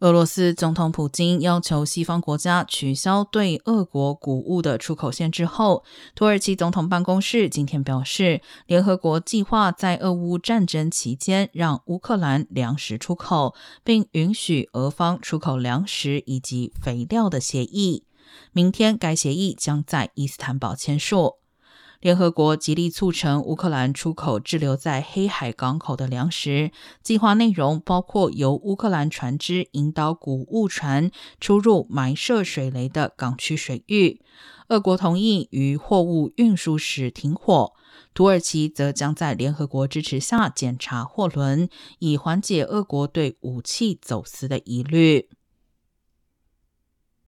俄罗斯总统普京要求西方国家取消对俄国谷物的出口限制后，土耳其总统办公室今天表示，联合国计划在俄乌战争期间让乌克兰粮食出口，并允许俄方出口粮食以及肥料的协议。明天，该协议将在伊斯坦堡签署。联合国极力促成乌克兰出口滞留在黑海港口的粮食。计划内容包括由乌克兰船只引导谷物船出入埋设水雷的港区水域。俄国同意于货物运输时停火。土耳其则将在联合国支持下检查货轮，以缓解俄国对武器走私的疑虑。